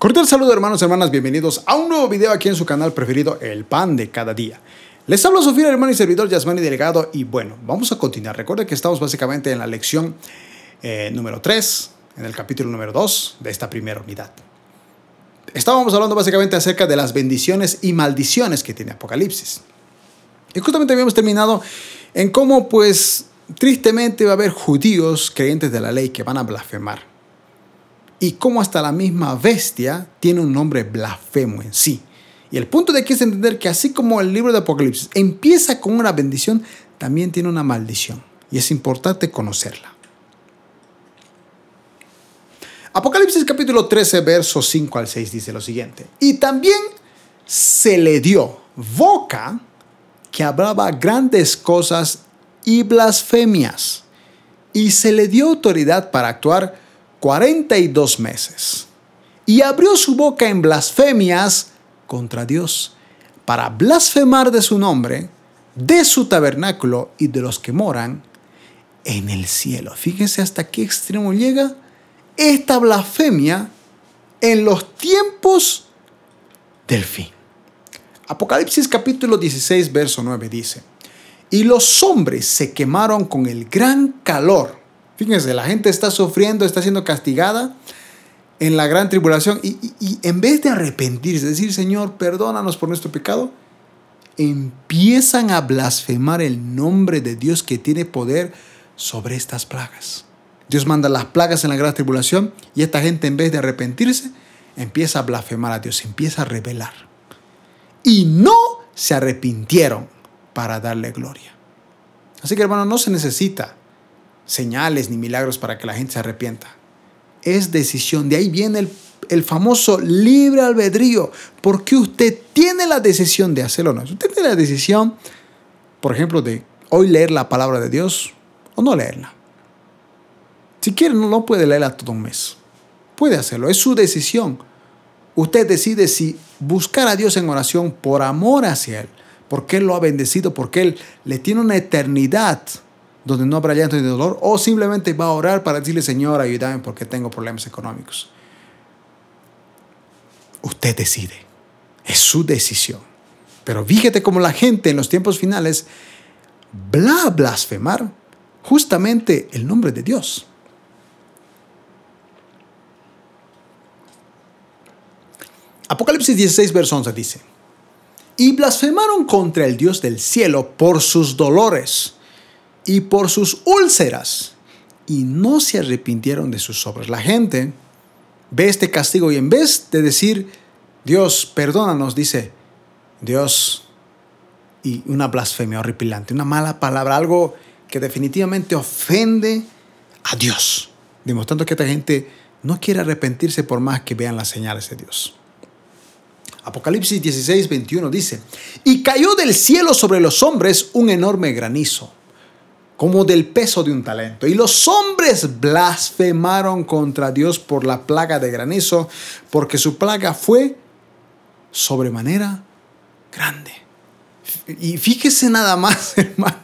Cordial saludo hermanos y hermanas, bienvenidos a un nuevo video aquí en su canal preferido, El Pan de Cada Día. Les hablo Sofía, hermano y servidor Yasmani Delgado y bueno, vamos a continuar. Recuerden que estamos básicamente en la lección eh, número 3, en el capítulo número 2 de esta primera unidad. Estábamos hablando básicamente acerca de las bendiciones y maldiciones que tiene Apocalipsis. Y justamente habíamos terminado en cómo pues tristemente va a haber judíos creyentes de la ley que van a blasfemar y cómo hasta la misma bestia tiene un nombre blasfemo en sí. Y el punto de aquí es entender que así como el libro de Apocalipsis empieza con una bendición, también tiene una maldición. Y es importante conocerla. Apocalipsis capítulo 13, versos 5 al 6 dice lo siguiente. Y también se le dio boca que hablaba grandes cosas y blasfemias. Y se le dio autoridad para actuar 42 meses. Y abrió su boca en blasfemias contra Dios, para blasfemar de su nombre, de su tabernáculo y de los que moran en el cielo. Fíjense hasta qué extremo llega esta blasfemia en los tiempos del fin. Apocalipsis capítulo 16, verso 9 dice, y los hombres se quemaron con el gran calor Fíjense, la gente está sufriendo, está siendo castigada en la gran tribulación y, en vez de arrepentirse, decir, Señor, perdónanos por nuestro pecado, empiezan a blasfemar el nombre de Dios que tiene poder sobre estas plagas. Dios manda las plagas en la gran tribulación y esta gente en vez de arrepentirse, empieza a blasfemar a Dios, empieza a rebelar. Y no se arrepintieron para darle gloria. Así que hermano, no se necesita señales ni milagros para que la gente se arrepienta. Es decisión. De ahí viene el, el famoso libre albedrío. Porque usted tiene la decisión de hacerlo o no. Usted tiene la decisión, por ejemplo, de hoy leer la palabra de Dios o no leerla. Si quiere, no puede leerla todo un mes. Puede hacerlo. Es su decisión. Usted decide si buscar a Dios en oración por amor hacia Él, porque Él lo ha bendecido, porque Él le tiene una eternidad donde no habrá llanto ni dolor, o simplemente va a orar para decirle, Señor, ayúdame porque tengo problemas económicos. Usted decide, es su decisión. Pero fíjate cómo la gente en los tiempos finales va a blasfemar justamente el nombre de Dios. Apocalipsis 16, verso 11 dice, y blasfemaron contra el Dios del cielo por sus dolores y por sus úlceras, y no se arrepintieron de sus obras. La gente ve este castigo y en vez de decir, Dios, perdónanos, dice, Dios, y una blasfemia horripilante, una mala palabra, algo que definitivamente ofende a Dios, demostrando que esta gente no quiere arrepentirse por más que vean las señales de Dios. Apocalipsis 16, 21 dice, y cayó del cielo sobre los hombres un enorme granizo como del peso de un talento. Y los hombres blasfemaron contra Dios por la plaga de granizo, porque su plaga fue sobremanera grande. Y fíjese nada más, hermano,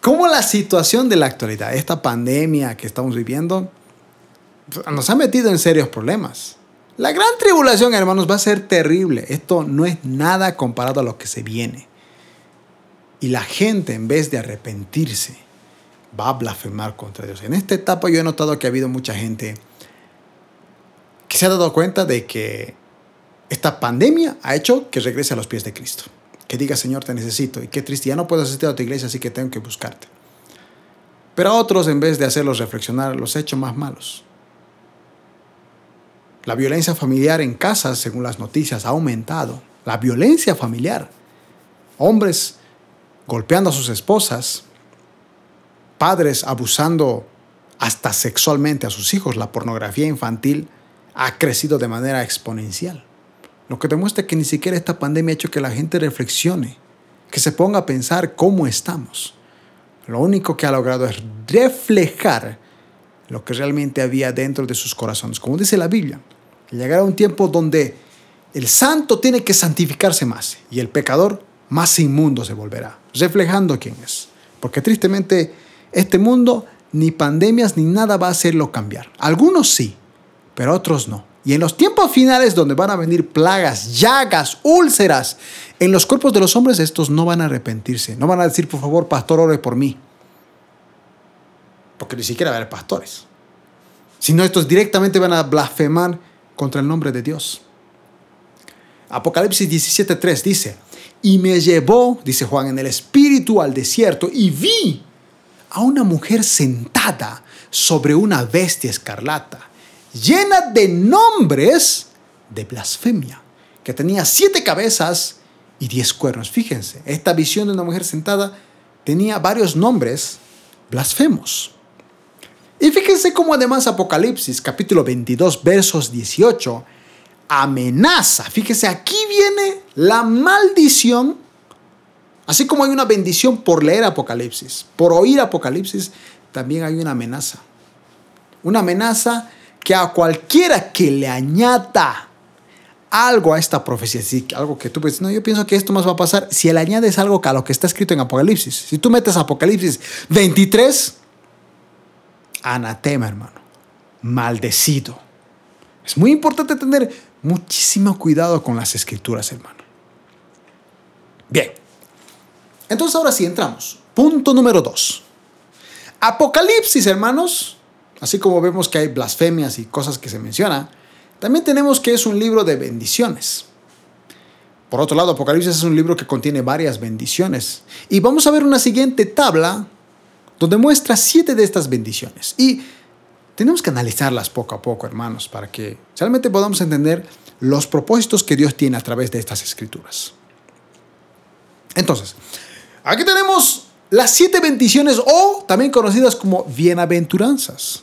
cómo la situación de la actualidad, esta pandemia que estamos viviendo, nos ha metido en serios problemas. La gran tribulación, hermanos, va a ser terrible. Esto no es nada comparado a lo que se viene. Y la gente, en vez de arrepentirse, va a blasfemar contra Dios. En esta etapa yo he notado que ha habido mucha gente que se ha dado cuenta de que esta pandemia ha hecho que regrese a los pies de Cristo. Que diga, Señor, te necesito. Y qué triste, ya no puedo asistir a tu iglesia, así que tengo que buscarte. Pero a otros, en vez de hacerlos reflexionar, los he hecho más malos. La violencia familiar en casa, según las noticias, ha aumentado. La violencia familiar. Hombres golpeando a sus esposas, padres abusando hasta sexualmente a sus hijos. La pornografía infantil ha crecido de manera exponencial. Lo que demuestra que ni siquiera esta pandemia ha hecho que la gente reflexione, que se ponga a pensar cómo estamos. Lo único que ha logrado es reflejar lo que realmente había dentro de sus corazones. Como dice la Biblia, llegará un tiempo donde el santo tiene que santificarse más y el pecador más inmundo se volverá, reflejando quién es. Porque tristemente este mundo ni pandemias ni nada va a hacerlo cambiar. Algunos sí, pero otros no. Y en los tiempos finales, donde van a venir plagas, llagas, úlceras, en los cuerpos de los hombres, estos no van a arrepentirse. No van a decir, por favor, pastor, ore por mí. Porque ni siquiera va a haber pastores. Sino estos directamente van a blasfemar contra el nombre de Dios. Apocalipsis 17:3 dice, y me llevó, dice Juan, en el espíritu al desierto y vi a una mujer sentada sobre una bestia escarlata, llena de nombres de blasfemia, que tenía siete cabezas y diez cuernos. Fíjense, esta visión de una mujer sentada tenía varios nombres blasfemos. Y fíjense cómo además Apocalipsis capítulo 22 versos 18 amenaza. Fíjese, aquí viene la maldición. Así como hay una bendición por leer Apocalipsis, por oír Apocalipsis, también hay una amenaza. Una amenaza que a cualquiera que le añada algo a esta profecía, algo que tú piensas, no, yo pienso que esto más va a pasar, si le añades algo a lo que está escrito en Apocalipsis, si tú metes Apocalipsis 23, anatema, hermano, maldecido. Es muy importante tener muchísimo cuidado con las escrituras, hermano. Bien, entonces ahora sí entramos. Punto número dos. Apocalipsis, hermanos, así como vemos que hay blasfemias y cosas que se mencionan, también tenemos que es un libro de bendiciones. Por otro lado, Apocalipsis es un libro que contiene varias bendiciones. Y vamos a ver una siguiente tabla donde muestra siete de estas bendiciones. Y tenemos que analizarlas poco a poco, hermanos, para que realmente podamos entender los propósitos que Dios tiene a través de estas escrituras. Entonces, aquí tenemos las siete bendiciones o también conocidas como bienaventuranzas.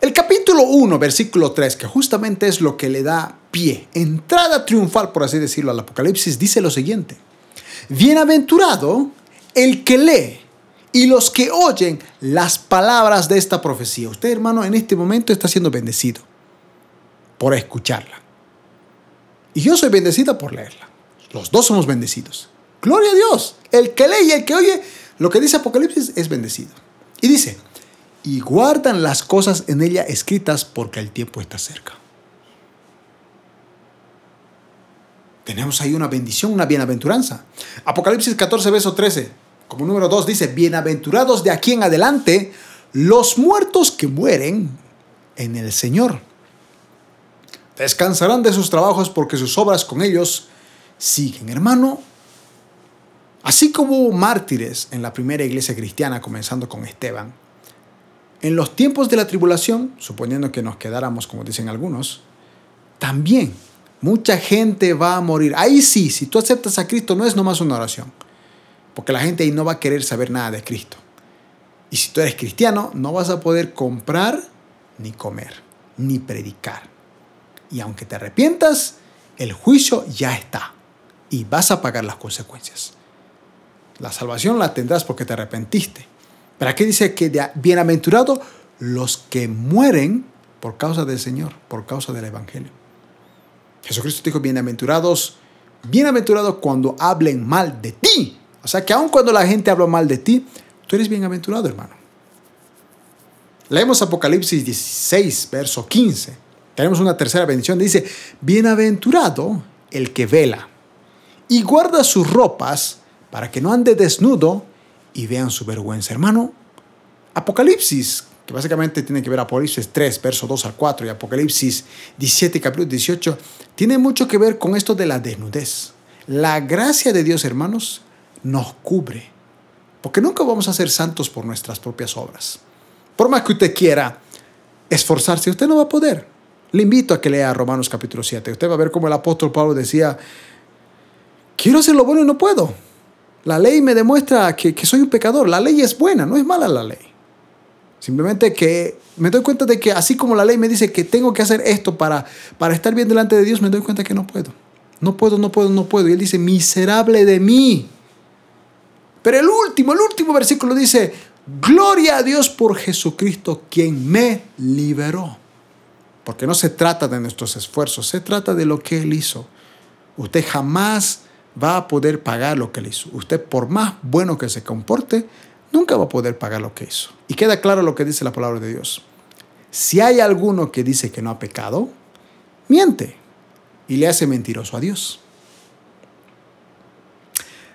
El capítulo 1, versículo 3, que justamente es lo que le da pie, entrada triunfal, por así decirlo, al Apocalipsis, dice lo siguiente. Bienaventurado el que lee y los que oyen las palabras de esta profecía. Usted, hermano, en este momento está siendo bendecido por escucharla. Y yo soy bendecida por leerla. Los dos somos bendecidos. Gloria a Dios. El que lee y el que oye lo que dice Apocalipsis es bendecido. Y dice, y guardan las cosas en ella escritas porque el tiempo está cerca. Tenemos ahí una bendición, una bienaventuranza. Apocalipsis 14, verso 13. Como número 2 dice, bienaventurados de aquí en adelante los muertos que mueren en el Señor. Descansarán de sus trabajos porque sus obras con ellos siguen. Hermano, así como hubo mártires en la primera iglesia cristiana, comenzando con Esteban, en los tiempos de la tribulación, suponiendo que nos quedáramos, como dicen algunos, también mucha gente va a morir. Ahí sí, si tú aceptas a Cristo, no es nomás una oración porque la gente ahí no va a querer saber nada de Cristo. Y si tú eres cristiano, no vas a poder comprar ni comer, ni predicar. Y aunque te arrepientas, el juicio ya está y vas a pagar las consecuencias. La salvación la tendrás porque te arrepentiste. Pero aquí dice que bienaventurados los que mueren por causa del Señor, por causa del Evangelio. Jesucristo dijo, bienaventurados, bienaventurados cuando hablen mal de ti o sea que aun cuando la gente habla mal de ti, tú eres bienaventurado, hermano. Leemos Apocalipsis 16, verso 15. Tenemos una tercera bendición. Dice, bienaventurado el que vela y guarda sus ropas para que no ande desnudo y vean su vergüenza. Hermano, Apocalipsis, que básicamente tiene que ver Apocalipsis 3, verso 2 al 4 y Apocalipsis 17, capítulo 18, tiene mucho que ver con esto de la desnudez. La gracia de Dios, hermanos, nos cubre. Porque nunca vamos a ser santos por nuestras propias obras. Por más que usted quiera esforzarse, usted no va a poder. Le invito a que lea Romanos capítulo 7. Usted va a ver cómo el apóstol Pablo decía, quiero hacer lo bueno y no puedo. La ley me demuestra que, que soy un pecador. La ley es buena, no es mala la ley. Simplemente que me doy cuenta de que así como la ley me dice que tengo que hacer esto para, para estar bien delante de Dios, me doy cuenta que no puedo. No puedo, no puedo, no puedo. Y él dice, miserable de mí. Pero el último, el último versículo dice, gloria a Dios por Jesucristo quien me liberó. Porque no se trata de nuestros esfuerzos, se trata de lo que Él hizo. Usted jamás va a poder pagar lo que Él hizo. Usted, por más bueno que se comporte, nunca va a poder pagar lo que hizo. Y queda claro lo que dice la palabra de Dios. Si hay alguno que dice que no ha pecado, miente y le hace mentiroso a Dios.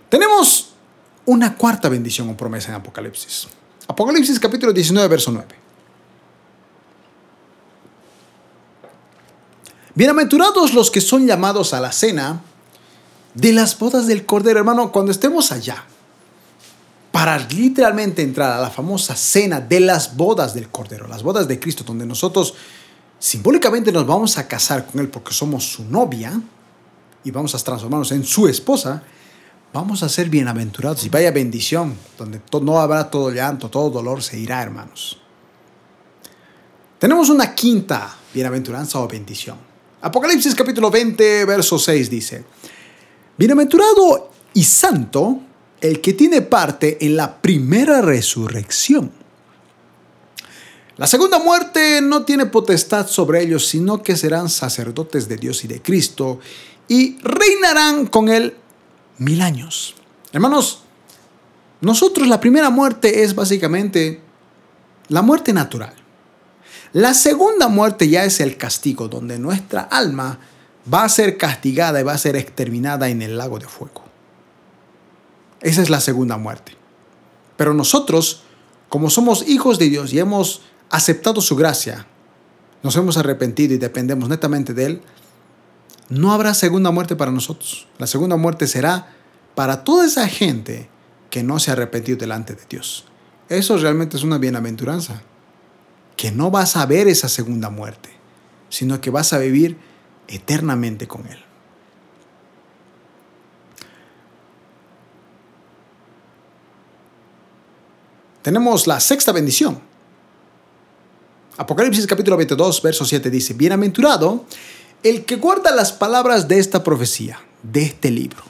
Tenemos una cuarta bendición o promesa en Apocalipsis. Apocalipsis capítulo 19, verso 9. Bienaventurados los que son llamados a la cena de las bodas del Cordero, hermano, cuando estemos allá, para literalmente entrar a la famosa cena de las bodas del Cordero, las bodas de Cristo, donde nosotros simbólicamente nos vamos a casar con Él porque somos su novia y vamos a transformarnos en su esposa, vamos a ser bienaventurados y vaya bendición, donde no habrá todo llanto, todo dolor se irá, hermanos. Tenemos una quinta bienaventuranza o bendición. Apocalipsis capítulo 20, verso 6 dice, Bienaventurado y santo el que tiene parte en la primera resurrección. La segunda muerte no tiene potestad sobre ellos, sino que serán sacerdotes de Dios y de Cristo y reinarán con él mil años. Hermanos, nosotros la primera muerte es básicamente la muerte natural. La segunda muerte ya es el castigo, donde nuestra alma va a ser castigada y va a ser exterminada en el lago de fuego. Esa es la segunda muerte. Pero nosotros, como somos hijos de Dios y hemos aceptado su gracia, nos hemos arrepentido y dependemos netamente de Él, no habrá segunda muerte para nosotros. La segunda muerte será para toda esa gente que no se ha arrepentido delante de Dios. Eso realmente es una bienaventuranza. Que no vas a ver esa segunda muerte, sino que vas a vivir eternamente con Él. Tenemos la sexta bendición. Apocalipsis capítulo 22, verso 7 dice, Bienaventurado el que guarda las palabras de esta profecía, de este libro.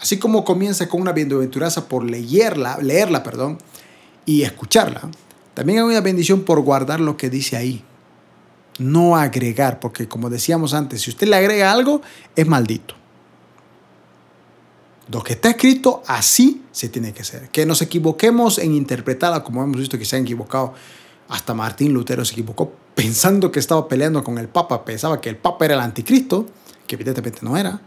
Así como comienza con una bienaventuranza por leerla, leerla perdón, y escucharla, también hay una bendición por guardar lo que dice ahí. No agregar, porque como decíamos antes, si usted le agrega algo, es maldito. Lo que está escrito así se tiene que hacer. Que nos equivoquemos en interpretarla, como hemos visto que se han equivocado. Hasta Martín Lutero se equivocó pensando que estaba peleando con el Papa, pensaba que el Papa era el anticristo, que evidentemente no era.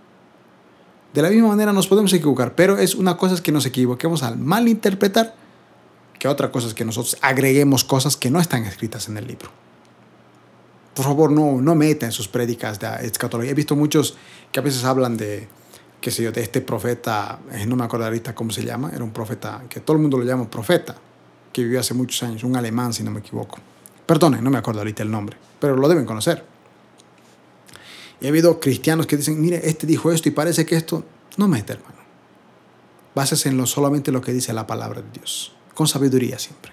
De la misma manera nos podemos equivocar, pero es una cosa es que nos equivoquemos al malinterpretar, que otra cosa es que nosotros agreguemos cosas que no están escritas en el libro. Por favor, no, no en sus prédicas de escatología. He visto muchos que a veces hablan de, qué sé yo, de este profeta, eh, no me acuerdo ahorita cómo se llama, era un profeta que todo el mundo lo llama profeta, que vivió hace muchos años, un alemán si no me equivoco. Perdone, no me acuerdo ahorita el nombre, pero lo deben conocer. Y ha habido cristianos que dicen, mire, este dijo esto y parece que esto, no mete hermano. Bases en lo, solamente lo que dice la palabra de Dios, con sabiduría siempre.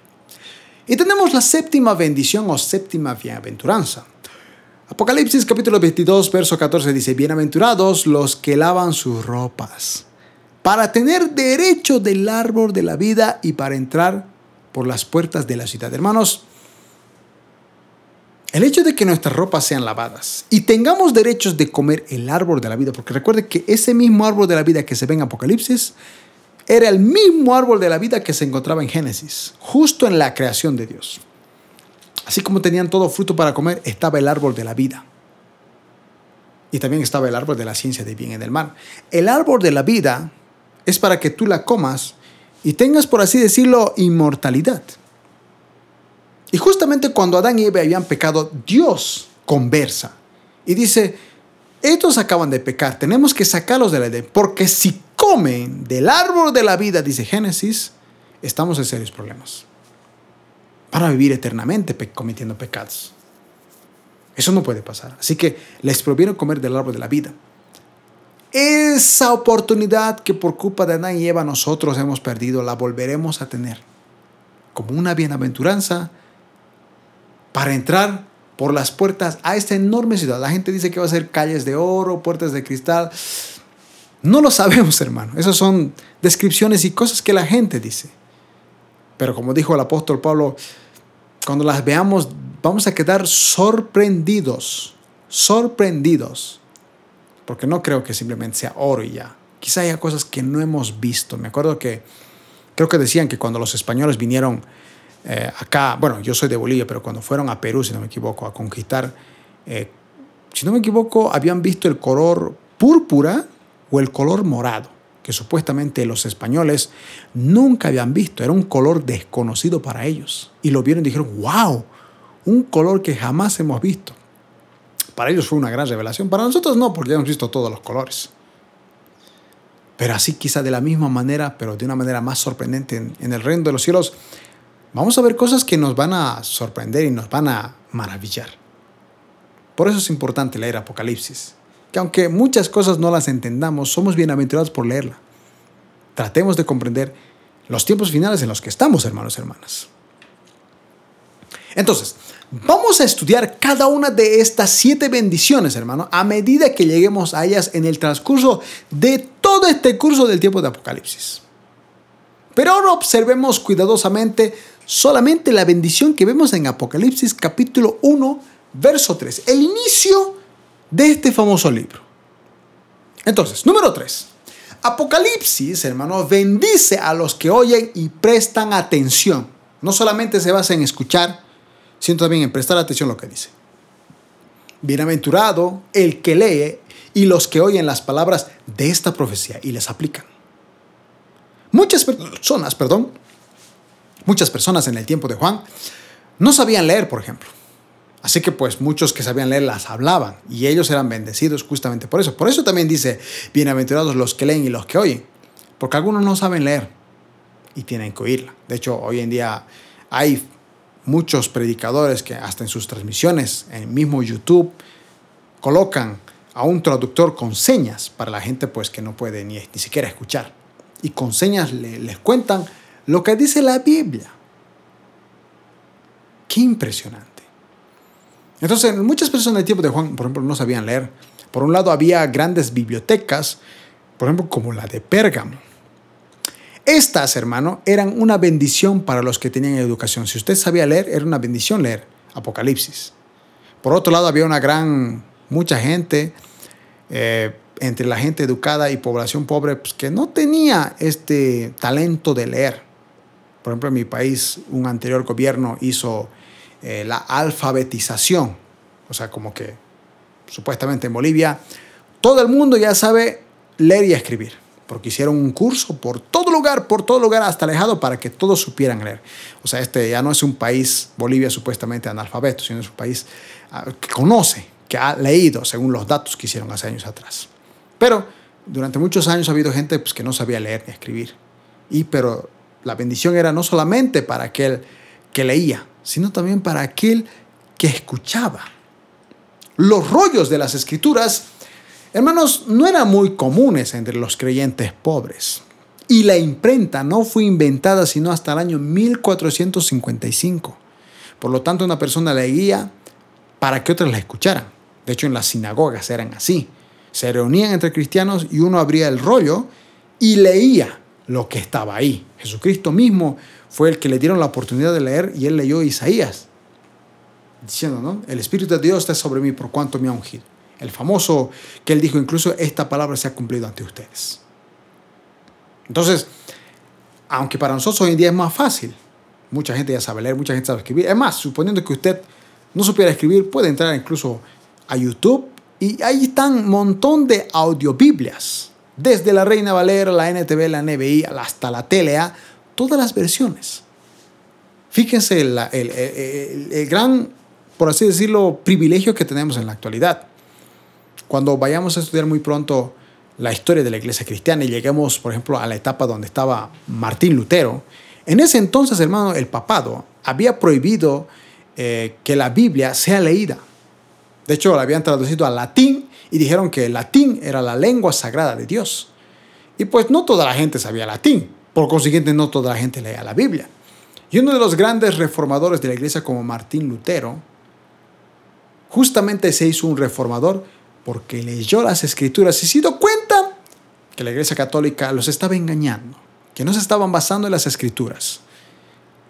Y tenemos la séptima bendición o séptima bienaventuranza. Apocalipsis capítulo 22, verso 14 dice, Bienaventurados los que lavan sus ropas, para tener derecho del árbol de la vida y para entrar por las puertas de la ciudad. Hermanos, el hecho de que nuestras ropas sean lavadas y tengamos derechos de comer el árbol de la vida, porque recuerde que ese mismo árbol de la vida que se ve en Apocalipsis era el mismo árbol de la vida que se encontraba en Génesis, justo en la creación de Dios. Así como tenían todo fruto para comer, estaba el árbol de la vida. Y también estaba el árbol de la ciencia de bien y del mal. El árbol de la vida es para que tú la comas y tengas, por así decirlo, inmortalidad. Y justamente cuando Adán y Eva habían pecado, Dios conversa y dice, estos acaban de pecar, tenemos que sacarlos de la Edén, porque si comen del árbol de la vida, dice Génesis, estamos en serios problemas para vivir eternamente cometiendo pecados. Eso no puede pasar. Así que les prohibieron comer del árbol de la vida. Esa oportunidad que por culpa de Adán y Eva nosotros hemos perdido, la volveremos a tener como una bienaventuranza para entrar por las puertas a esta enorme ciudad. La gente dice que va a ser calles de oro, puertas de cristal. No lo sabemos, hermano. Esas son descripciones y cosas que la gente dice. Pero como dijo el apóstol Pablo, cuando las veamos, vamos a quedar sorprendidos, sorprendidos, porque no creo que simplemente sea oro y ya. Quizá haya cosas que no hemos visto. Me acuerdo que creo que decían que cuando los españoles vinieron eh, acá, bueno, yo soy de Bolivia, pero cuando fueron a Perú, si no me equivoco, a conquistar, eh, si no me equivoco, habían visto el color púrpura o el color morado, que supuestamente los españoles nunca habían visto, era un color desconocido para ellos. Y lo vieron y dijeron, wow, un color que jamás hemos visto. Para ellos fue una gran revelación, para nosotros no, porque ya hemos visto todos los colores. Pero así quizá de la misma manera, pero de una manera más sorprendente en, el reino de los cielos, vamos a ver cosas que nos van a sorprender y nos van a maravillar. Por eso es importante leer Apocalipsis, que aunque muchas cosas no las entendamos, somos bienaventurados por leerla. Tratemos de comprender los tiempos finales en los que estamos, hermanos y hermanas. Entonces, vamos a estudiar cada una de estas siete bendiciones, hermano, a medida que lleguemos a ellas en el transcurso de todo este curso del tiempo de Apocalipsis. Pero ahora observemos cuidadosamente solamente la bendición que vemos en Apocalipsis capítulo 1, verso 3, el inicio de este famoso libro. Entonces, número 3. Apocalipsis, hermano, bendice a los que oyen y prestan atención. No solamente se basa en escuchar, sino también en prestar atención a lo que dice. Bienaventurado el que lee y los que oyen las palabras de esta profecía y les aplican. Muchas personas, perdón, Muchas personas en el tiempo de Juan no sabían leer, por ejemplo. Así que pues muchos que sabían leer las hablaban y ellos eran bendecidos justamente por eso. Por eso también dice, bienaventurados los que leen y los que oyen, porque algunos no saben leer y tienen que oírla. De hecho, hoy en día hay muchos predicadores que hasta en sus transmisiones, en el mismo YouTube, colocan a un traductor con señas para la gente pues que no puede ni, ni siquiera escuchar. Y con señas les cuentan lo que dice la Biblia. Qué impresionante. Entonces, muchas personas del tiempo de Juan, por ejemplo, no sabían leer. Por un lado, había grandes bibliotecas, por ejemplo, como la de Pérgamo. Estas, hermano, eran una bendición para los que tenían educación. Si usted sabía leer, era una bendición leer Apocalipsis. Por otro lado, había una gran, mucha gente eh, entre la gente educada y población pobre pues, que no tenía este talento de leer. Por ejemplo, en mi país, un anterior gobierno hizo eh, la alfabetización. O sea, como que supuestamente en Bolivia todo el mundo ya sabe leer y escribir. Porque hicieron un curso por todo lugar, por todo lugar hasta alejado para que todos supieran leer. O sea, este ya no es un país, Bolivia supuestamente analfabeto, sino es un país ah, que conoce, que ha leído según los datos que hicieron hace años atrás. Pero durante muchos años ha habido gente pues, que no sabía leer ni escribir. Y pero la bendición era no solamente para aquel que leía, sino también para aquel que escuchaba. Los rollos de las escrituras, hermanos, no eran muy comunes entre los creyentes pobres. Y la imprenta no fue inventada sino hasta el año 1455. Por lo tanto, una persona leía para que otros la escucharan. De hecho, en las sinagogas eran así. Se reunían entre cristianos y uno abría el rollo y leía lo que estaba ahí. Jesucristo mismo fue el que le dieron la oportunidad de leer y él leyó Isaías, diciendo, ¿no? El Espíritu de Dios está sobre mí por cuanto me ha ungido. El famoso que él dijo, incluso esta palabra se ha cumplido ante ustedes. Entonces, aunque para nosotros hoy en día es más fácil, mucha gente ya sabe leer, mucha gente sabe escribir. Es más, suponiendo que usted no supiera escribir, puede entrar incluso a YouTube y ahí están un montón de audiobiblias desde la Reina Valera, la NTV, la NBI, hasta la TLA, todas las versiones. Fíjense el, gran, por así decirlo, privilegio que tenemos en la actualidad. Cuando vayamos a estudiar muy pronto la historia de la iglesia cristiana y lleguemos, por ejemplo, a la etapa donde estaba Martín Lutero, en ese entonces, hermano, el papado había prohibido eh, que la Biblia sea leída. De hecho, la habían traducido al latín y dijeron que el latín era la lengua sagrada de Dios. Y pues no toda la gente sabía latín, por consiguiente no toda la gente leía la Biblia. Y uno de los grandes reformadores de la iglesia como Martín Lutero, justamente se hizo un reformador porque leyó las escrituras y se dio cuenta que la iglesia católica los estaba engañando, que no se estaban basando en las escrituras.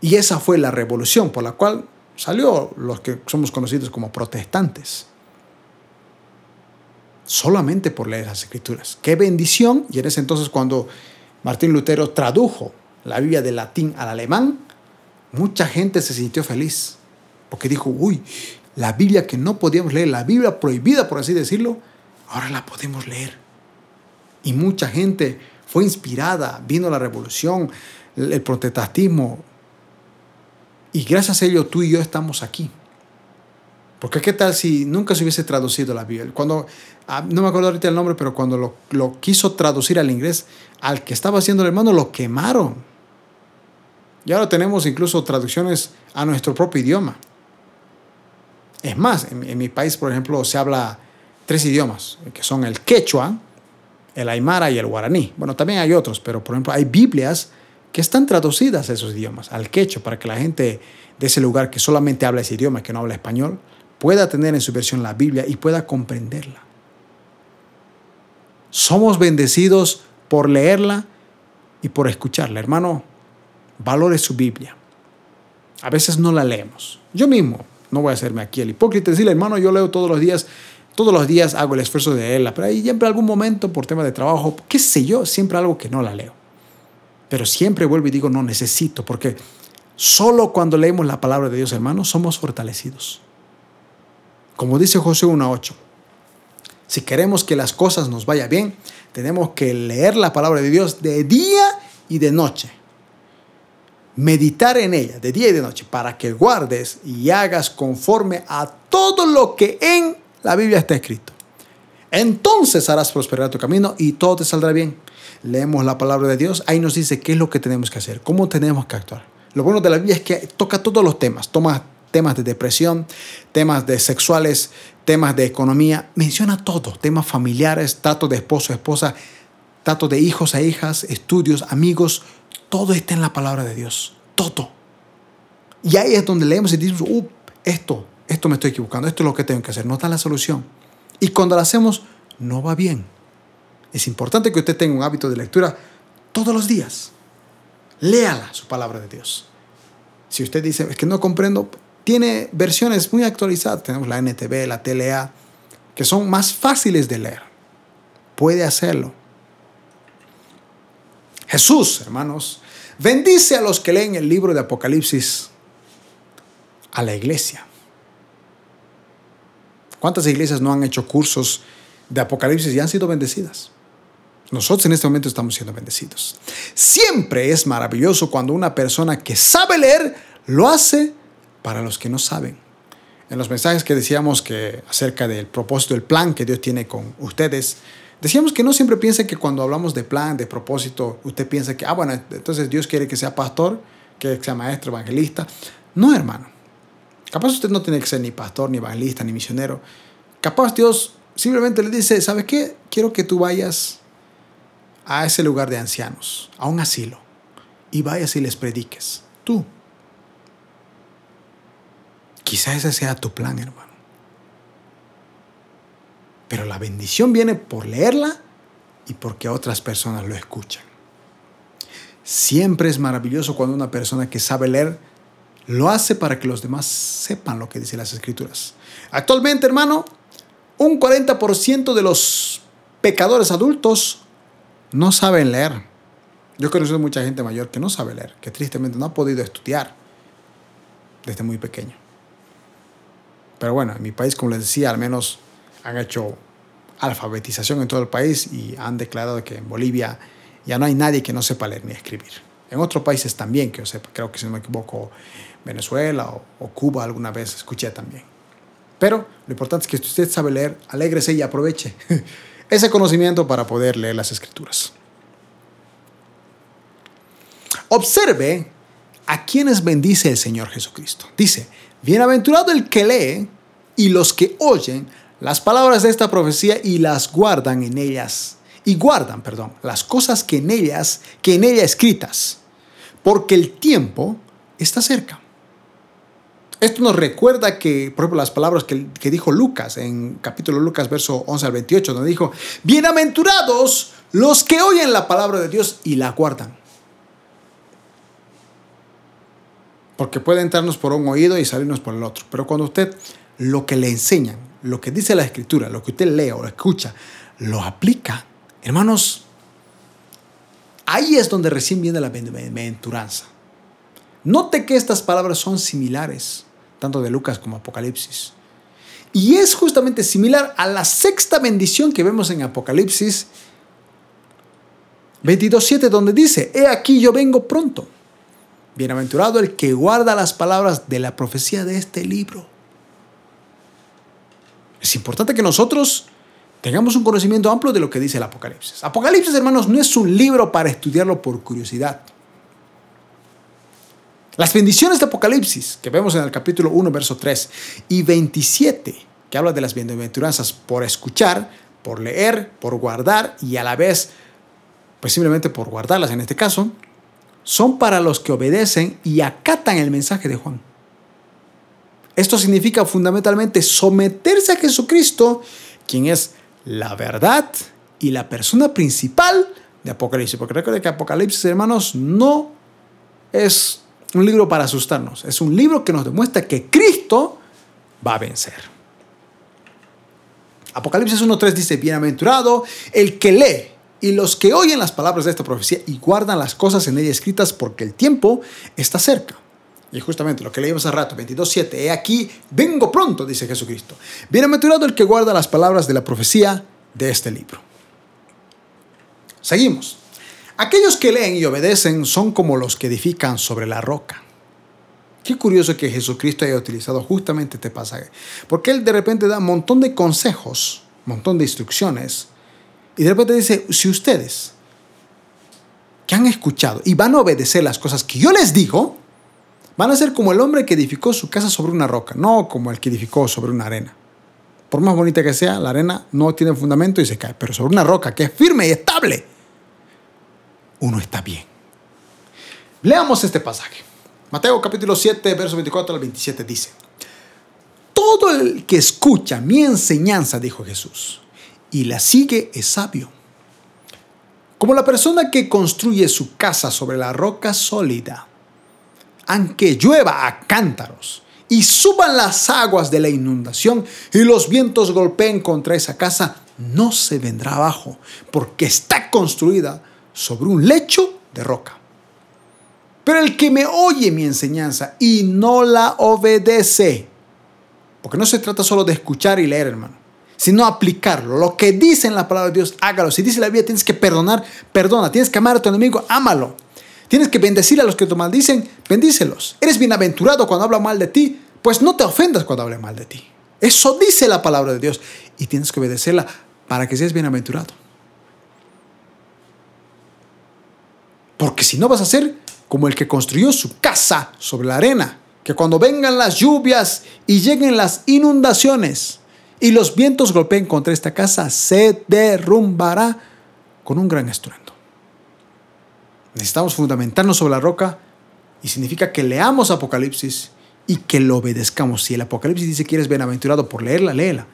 Y esa fue la revolución por la cual salió los que somos conocidos como protestantes solamente por leer las escrituras. Qué bendición. Y en ese entonces cuando Martín Lutero tradujo la Biblia del latín al alemán, mucha gente se sintió feliz porque dijo, uy, la Biblia que no podíamos leer, la Biblia prohibida, por así decirlo, ahora la podemos leer. Y mucha gente fue inspirada, vino la revolución, el protestantismo. Y gracias a ello tú y yo estamos aquí. Porque qué tal si nunca se hubiese traducido la Biblia. Cuando, ah, no me acuerdo ahorita el nombre, pero cuando lo, lo quiso traducir al inglés, al que estaba haciendo el hermano lo quemaron. Y ahora tenemos incluso traducciones a nuestro propio idioma. Es más, en, mi país, por ejemplo, se habla tres idiomas, que son el quechua, el aymara y el guaraní. Bueno, también hay otros, pero por ejemplo hay Biblias que están traducidas a esos idiomas, al quechua, para que la gente de ese lugar que solamente habla ese idioma, que no habla español, pueda tener en su versión la Biblia y pueda comprenderla. Somos bendecidos por leerla y por escucharla. Hermano, valore su Biblia. A veces no la leemos. Yo mismo, no voy a hacerme aquí el hipócrita decirle, hermano, yo leo todos los días, todos los días hago el esfuerzo de leerla, pero ahí siempre algún momento por tema de trabajo, qué sé yo, siempre algo que no la leo. Pero siempre vuelvo y digo, no necesito, porque solo cuando leemos la palabra de Dios, hermano, somos fortalecidos. Como dice José 1.8, si queremos que las cosas nos vayan bien, tenemos que leer la palabra de Dios de día y de noche meditar en ella de día y de noche para que guardes y hagas conforme a todo lo que en la Biblia está escrito. Entonces harás prosperar tu camino y todo te saldrá bien. Leemos la palabra de Dios, ahí nos dice qué es lo que tenemos que hacer, cómo tenemos que actuar. Lo bueno de la Biblia es que toca todos los temas, toma temas de depresión, temas de sexuales, temas de economía, menciona todo, temas familiares, trato de esposo, esposa, trato de hijos a e hijas, estudios, amigos, todo está en la palabra de Dios. Todo. Y ahí es donde leemos y decimos, uh, esto, esto me estoy equivocando, esto es lo que tengo que hacer. No está la solución. Y cuando lo hacemos, no va bien. Es importante que usted tenga un hábito de lectura todos los días. Léala su palabra de Dios. Si usted dice, es que no comprendo, tiene versiones muy actualizadas. Tenemos la NTV, la TLA, que son más fáciles de leer. Puede hacerlo. Jesús, hermanos, bendice a los que leen el libro de Apocalipsis a la iglesia. ¿Cuántas iglesias no han hecho cursos de Apocalipsis y han sido bendecidas? Nosotros en este momento estamos siendo bendecidos. Siempre es maravilloso cuando una persona que sabe leer lo hace para los que no saben. En los mensajes que decíamos que acerca del propósito, del plan que Dios tiene con ustedes, Decíamos que no siempre piense que cuando hablamos de plan, de propósito, usted piensa que, ah, bueno, entonces Dios quiere que sea pastor, que sea maestro, evangelista. No, hermano. Capaz usted no tiene que ser ni pastor, ni evangelista, ni misionero. Capaz Dios simplemente le dice, ¿sabes qué? Quiero que tú vayas a ese lugar de ancianos, a un asilo, y vayas y les prediques. Tú. Quizá ese sea tu plan, hermano. Pero la bendición viene por leerla y porque otras personas lo escuchan. Siempre es maravilloso cuando una persona que sabe leer lo hace para que los demás sepan lo que dicen las escrituras. Actualmente, hermano, un 40% de los pecadores adultos no saben leer. Yo conozco mucha gente mayor que no sabe leer, que tristemente no ha podido estudiar desde muy pequeño. Pero bueno, en mi país, como les decía, al menos han hecho alfabetización en todo el país y han declarado que en Bolivia ya no hay nadie que no sepa leer ni escribir. En otros países también, que yo sepa, creo que si no me equivoco, Venezuela o, Cuba alguna vez escuché también. Pero lo importante es que si usted sabe leer, alégrese y aproveche ese conocimiento para poder leer las escrituras. Observe a quienes bendice el Señor Jesucristo. Dice, bienaventurado el que lee y los que oyen las palabras de esta profecía y las guardan en ellas. Y guardan, perdón, las cosas que en ellas, que en ella escritas, porque el tiempo está cerca. Esto nos recuerda que, por ejemplo, las palabras que, que dijo Lucas en capítulo Lucas, verso 11 al 28, donde dijo, bienaventurados los que oyen la palabra de Dios y la guardan. Porque puede entrarnos por un oído y salirnos por el otro. Pero cuando usted lo que le enseñan, lo que dice la escritura, lo que usted lee o escucha, lo aplica, hermanos, ahí es donde recién viene la bienaventuranza. Note que estas palabras son similares, tanto de Lucas como Apocalipsis. Y es justamente similar a la sexta bendición que vemos en Apocalipsis 22.7, donde dice, He aquí yo vengo pronto. Bienaventurado el que guarda las palabras de la profecía de este libro. Es importante que nosotros tengamos un conocimiento amplio de lo que dice el Apocalipsis. Apocalipsis, hermanos, no es un libro para estudiarlo por curiosidad. Las bendiciones de Apocalipsis, que vemos en el capítulo 1, verso 3 y 27, que habla de las bienaventuranzas por escuchar, por leer, por guardar y a la vez, pues simplemente por guardarlas en este caso, son para los que obedecen y acatan el mensaje de Juan. Esto significa fundamentalmente someterse a Jesucristo, quien es la verdad y la persona principal de Apocalipsis. Porque recuerden que Apocalipsis, hermanos, no es un libro para asustarnos. Es un libro que nos demuestra que Cristo va a vencer. Apocalipsis 1.3 dice, bienaventurado el que lee y los que oyen las palabras de esta profecía y guardan las cosas en ella escritas porque el tiempo está cerca. Y justamente lo que leímos hace rato, 22.7, he aquí, vengo pronto, dice Jesucristo. Bienaventurado el que guarda las palabras de la profecía de este libro. Seguimos. Aquellos que leen y obedecen son como los que edifican sobre la roca. Qué curioso que Jesucristo haya utilizado justamente este pasaje, porque Él de repente da un montón de consejos, un montón de instrucciones, y de repente dice, si ustedes que han escuchado y van a obedecer las cosas que yo les digo, van a ser como el hombre que edificó su casa sobre una roca, no como el que edificó sobre una arena. Por más bonita que sea, la arena no tiene fundamento y se cae, pero sobre una roca que es firme y estable uno está bien. Leamos este pasaje. Mateo capítulo 7, verso 24 al 27 dice, Todo el que escucha mi enseñanza, dijo Jesús, y la sigue es sabio. Como la persona que construye su casa sobre la roca sólida, aunque llueva a cántaros y suban las aguas de la inundación y los vientos golpeen contra esa casa, no se vendrá abajo, porque está construida sobre un lecho de roca. Pero el que me oye mi enseñanza y no la obedece, porque no se trata solo de escuchar y leer, hermano, sino aplicarlo. Lo que dice en la palabra de Dios, hágalo. Si dice la Biblia, tienes que perdonar, perdona. Tienes que amar a tu enemigo, ámalo. Tienes que bendecir a los que te maldicen, bendícelos. Eres bienaventurado cuando habla mal de ti, pues no te ofendas cuando hable mal de ti. Eso dice la palabra de Dios y tienes que obedecerla para que seas bienaventurado. Porque si no vas a ser como el que construyó su casa sobre la arena, que cuando vengan las lluvias y lleguen las inundaciones y los vientos golpeen contra esta casa, se derrumbará con un gran estruendo. Necesitamos fundamentarnos sobre la roca y significa que leamos Apocalipsis y que lo obedezcamos. Si el Apocalipsis dice que eres bienaventurado por leerla, léela.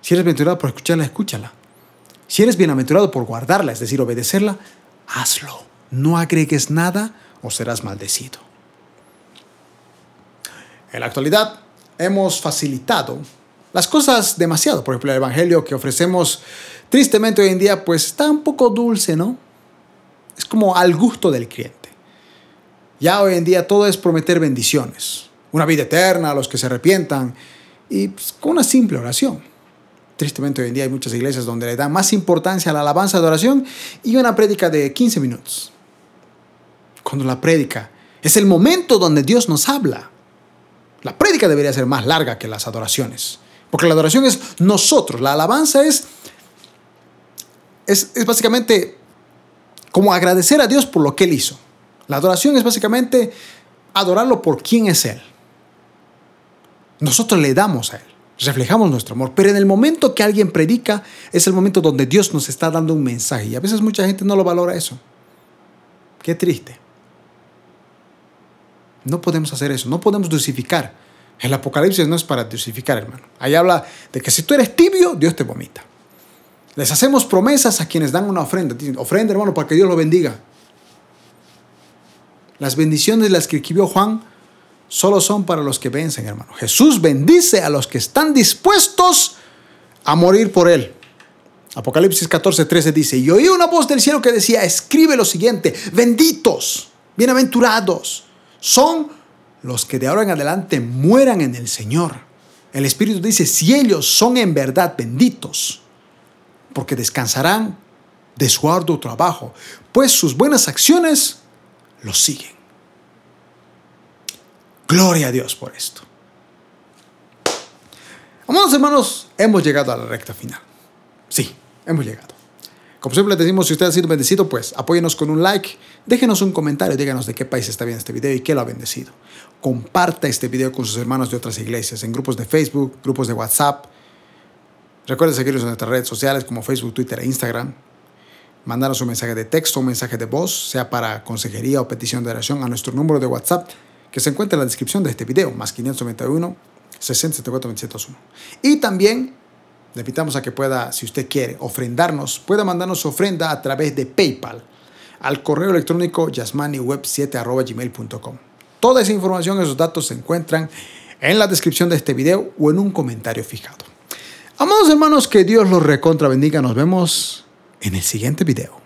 Si eres bienaventurado por escucharla, escúchala. Si eres bienaventurado por guardarla, es decir, obedecerla, hazlo. No agregues nada o serás maldecido. En la actualidad hemos facilitado las cosas demasiado. Por ejemplo, el Evangelio que ofrecemos tristemente hoy en día, pues está un poco dulce, ¿no? Es como al gusto del cliente. Ya hoy en día todo es prometer bendiciones, una vida eterna a los que se arrepientan y pues, con una simple oración. Tristemente hoy en día hay muchas iglesias donde le dan más importancia a la alabanza de oración y una prédica de 15 minutos. Cuando la prédica es el momento donde Dios nos habla. La prédica debería ser más larga que las adoraciones. Porque la adoración es nosotros. La alabanza es, es, es básicamente como agradecer a Dios por lo que Él hizo. La adoración es básicamente adorarlo por quién es Él. Nosotros le damos a Él reflejamos nuestro amor. Pero en el momento que alguien predica, es el momento donde Dios nos está dando un mensaje. Y a veces mucha gente no lo valora eso. Qué triste. No podemos hacer eso, no podemos dosificar. El Apocalipsis no es para dosificar, hermano. Ahí habla de que si tú eres tibio, Dios te vomita. Les hacemos promesas a quienes dan una ofrenda. ofrenda, hermano, para que Dios lo bendiga. Las bendiciones las que escribió Juan solo son para los que vencen, hermano. Jesús bendice a los que están dispuestos a morir por Él. Apocalipsis 14, 13 dice, y oí una voz del cielo que decía, escribe lo siguiente, benditos, bienaventurados, son los que de ahora en adelante mueran en el Señor. El Espíritu dice, si ellos son en verdad benditos, porque descansarán de su arduo trabajo, pues sus buenas acciones los siguen. Gloria a Dios por esto. Amados hermanos, hemos llegado a la recta final. Sí, hemos llegado. Como siempre les decimos, si usted ha sido bendecido, pues apóyenos con un like, déjenos un comentario, díganos de qué país está viendo este video y qué lo ha bendecido. Comparta este video con sus hermanos de otras iglesias, en grupos de Facebook, grupos de WhatsApp. Recuerden seguirnos en nuestras redes sociales como Facebook, Twitter e Instagram. Mandarnos un mensaje de texto, un mensaje de voz, sea para consejería o petición de oración a nuestro número de WhatsApp que se encuentra en la descripción de este video, más 591 6074 201. Y también le invitamos a que pueda, si usted quiere, ofrendarnos, pueda mandarnos su ofrenda a través de PayPal al correo electrónico yasmaniweb7.gmail.com. Toda esa información, esos datos se encuentran en la descripción de este video o en un comentario fijado. Amados hermanos, que Dios los recontra bendiga. Nos vemos en el siguiente video.